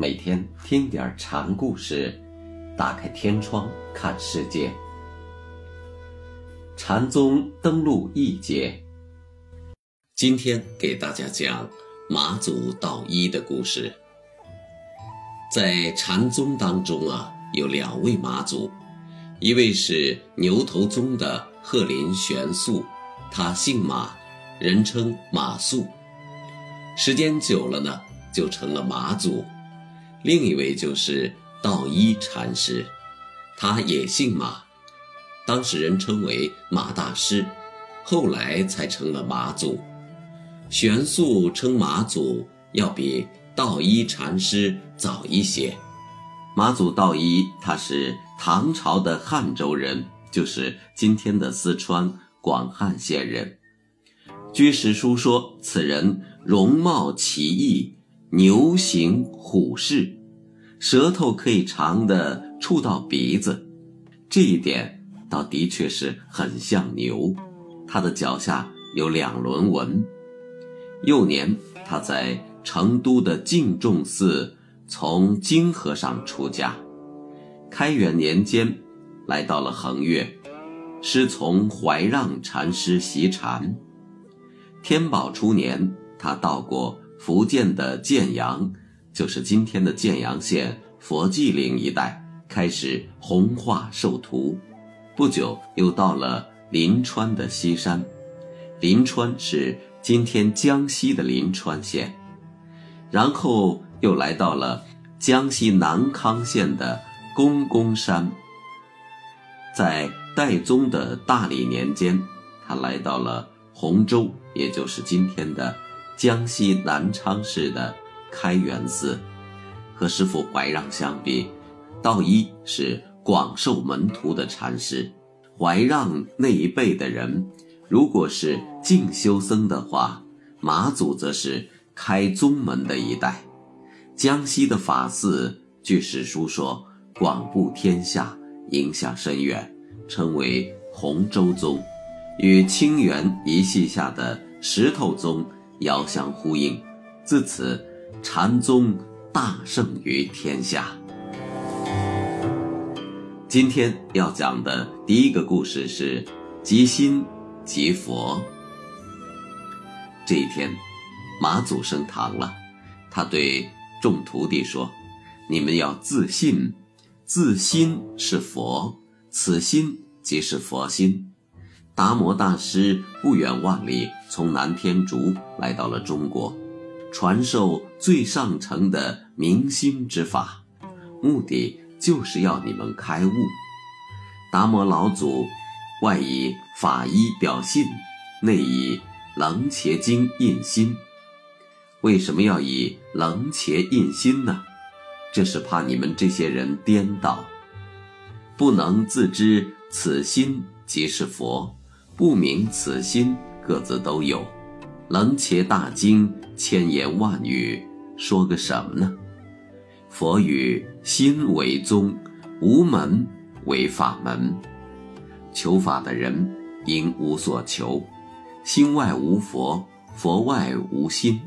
每天听点禅故事，打开天窗看世界。禅宗登陆一节，今天给大家讲马祖道一的故事。在禅宗当中啊，有两位马祖，一位是牛头宗的鹤林玄素，他姓马，人称马素。时间久了呢，就成了马祖。另一位就是道一禅师，他也姓马，当时人称为马大师，后来才成了马祖。玄素称马祖要比道一禅师早一些。马祖道一，他是唐朝的汉州人，就是今天的四川广汉县人。据史书说，此人容貌奇异，牛形虎视，舌头可以长的触到鼻子，这一点倒的确是很像牛。他的脚下有两轮纹。幼年，他在成都的净重寺从经和尚出家。开元年间，来到了衡岳，师从怀让禅师习禅。天宝初年，他到过福建的建阳，就是今天的建阳县佛济岭一带，开始弘化授徒。不久，又到了临川的西山，临川是今天江西的临川县。然后又来到了江西南康县的公公山。在代宗的大理年间，他来到了。洪州，也就是今天的江西南昌市的开元寺，和师傅怀让相比，道一是广受门徒的禅师。怀让那一辈的人，如果是静修僧的话，马祖则是开宗门的一代。江西的法寺，据史书说广布天下，影响深远，称为洪州宗。与清源一系下的石头宗遥相呼应，自此禅宗大胜于天下。今天要讲的第一个故事是即心即佛。这一天，马祖升堂了，他对众徒弟说：“你们要自信，自心是佛，此心即是佛心。”达摩大师不远万里从南天竺来到了中国，传授最上乘的明心之法，目的就是要你们开悟。达摩老祖外以法衣表信，内以楞伽经印心。为什么要以楞伽印心呢？这是怕你们这些人颠倒，不能自知此心即是佛。不明此心，各自都有。楞伽大经千言万语，说个什么呢？佛语心为宗，无门为法门。求法的人应无所求，心外无佛，佛外无心。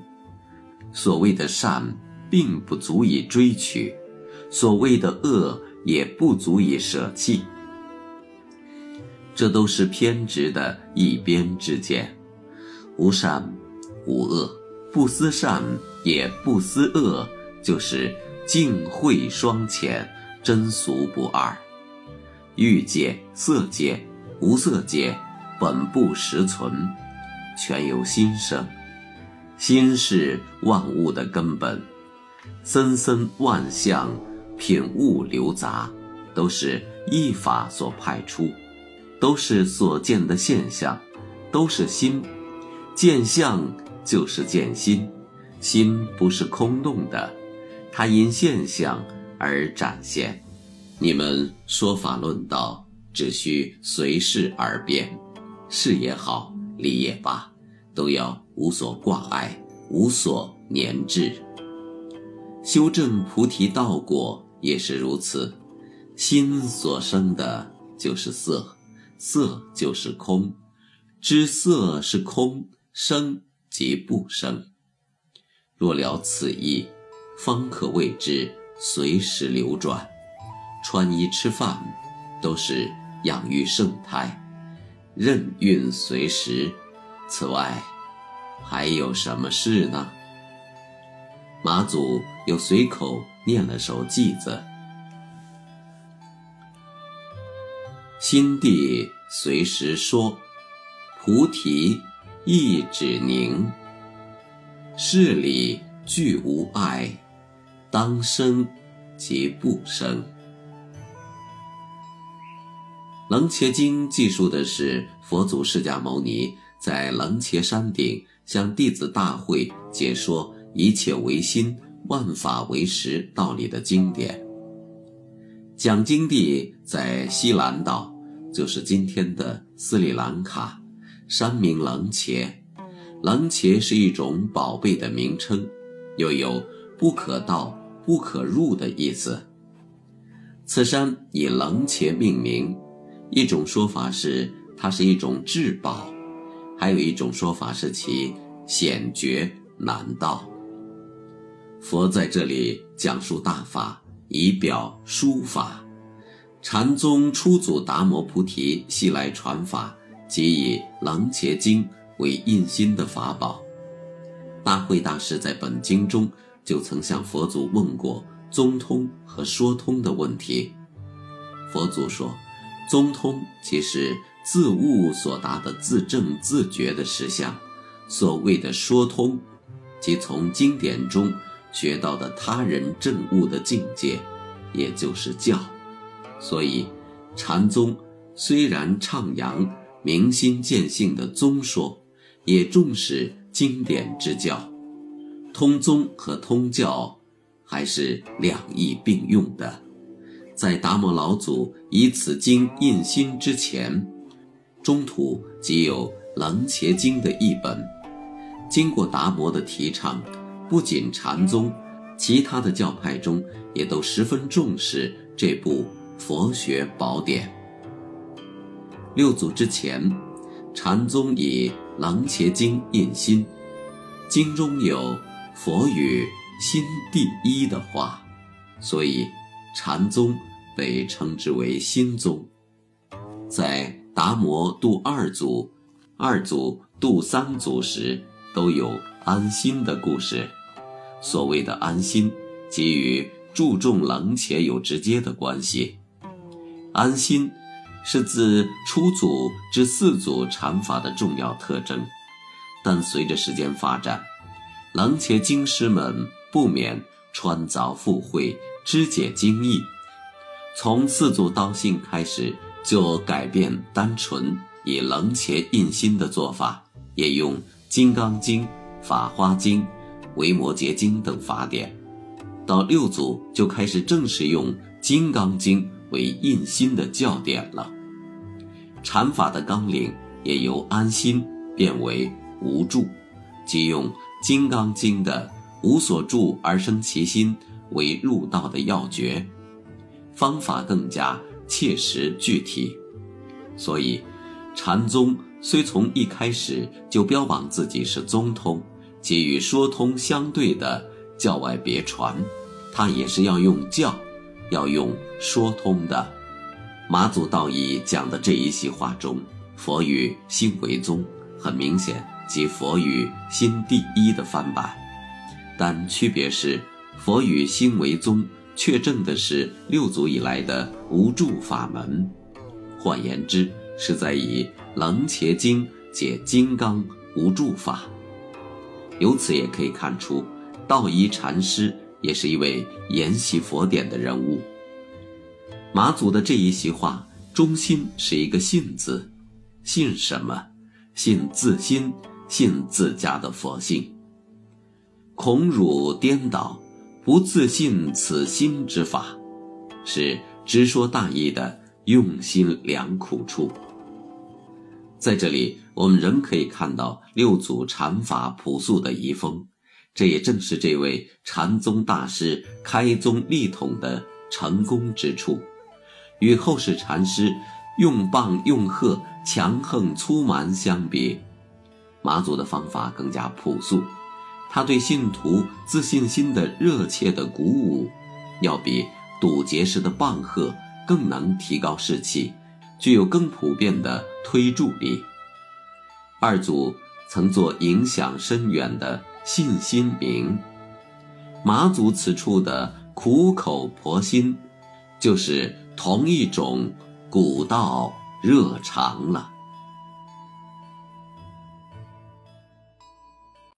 所谓的善，并不足以追取；所谓的恶，也不足以舍弃。这都是偏执的一边之见，无善无恶，不思善也不思恶，就是净慧双浅，真俗不二。欲界、色界、无色界，本不实存，全由心生。心是万物的根本，森森万象，品物流杂，都是一法所派出。都是所见的现象，都是心，见相就是见心，心不是空洞的，它因现象而展现。你们说法论道，只需随事而变，是也好，理也罢，都要无所挂碍，无所粘滞。修正菩提道果也是如此，心所生的就是色。色就是空，知色是空，生即不生。若了此意，方可谓之随时流转。穿衣吃饭，都是养育圣胎，任运随时。此外，还有什么事呢？马祖又随口念了首偈子：“心地随时说，菩提一指凝。事理俱无碍，当生即不生。”《楞伽经》记述的是佛祖释迦牟尼在楞伽山顶向弟子大会解说“一切唯心，万法唯识”道理的经典。讲经地在西兰岛，就是今天的斯里兰卡，山名楞伽。楞伽是一种宝贝的名称，又有不可到、不可入的意思。此山以楞伽命名。一种说法是它是一种至宝，还有一种说法是其险绝难到。佛在这里讲述大法，以表书法。禅宗初祖达摩菩提昔来传法，即以《楞伽经》为印心的法宝。大慧大师在本经中就曾向佛祖问过宗通和说通的问题，佛祖说。宗通即是自悟所达的自证自觉的实相，所谓的说通，即从经典中学到的他人证悟的境界，也就是教。所以，禅宗虽然倡扬明心见性的宗说，也重视经典之教。通宗和通教还是两翼并用的。在达摩老祖以此经印心之前，中土即有《楞伽经》的译本。经过达摩的提倡，不仅禅宗，其他的教派中也都十分重视这部佛学宝典。六祖之前，禅宗以《楞伽经》印心，经中有“佛语心第一”的话，所以。禅宗被称之为心宗，在达摩度二祖、二祖度三祖时，都有安心的故事。所谓的安心，即与注重冷且有直接的关系。安心是自初祖至四祖禅法的重要特征，但随着时间发展，冷且经师们不免穿凿附会。肢解经义，从四祖道信开始就改变单纯以楞伽印心的做法，也用《金刚经》《法华经》《维摩诘经》等法典。到六祖就开始正式用《金刚经》为印心的教典了。禅法的纲领也由安心变为无住，即用《金刚经》的无所住而生其心。为入道的要诀，方法更加切实具体，所以禅宗虽从一开始就标榜自己是宗通，即与说通相对的教外别传，它也是要用教，要用说通的。马祖道义讲的这一席话中，佛语心为宗，很明显即佛语心第一的翻版，但区别是。佛与心为宗，确证的是六祖以来的无住法门。换言之，是在以《楞伽经》解金刚无住法。由此也可以看出，道一禅师也是一位研习佛典的人物。马祖的这一席话，中心是一个“信”字，信什么？信自心，信自家的佛性。恐辱颠倒。不自信此心之法，是直说大意的用心良苦处。在这里，我们仍可以看到六祖禅法朴素的遗风，这也正是这位禅宗大师开宗立统的成功之处。与后世禅师用棒用喝、强横粗蛮相比，马祖的方法更加朴素。他对信徒自信心的热切的鼓舞，要比堵截式的棒喝更能提高士气，具有更普遍的推助力。二祖曾做影响深远的信心明，马祖此处的苦口婆心，就是同一种古道热肠了。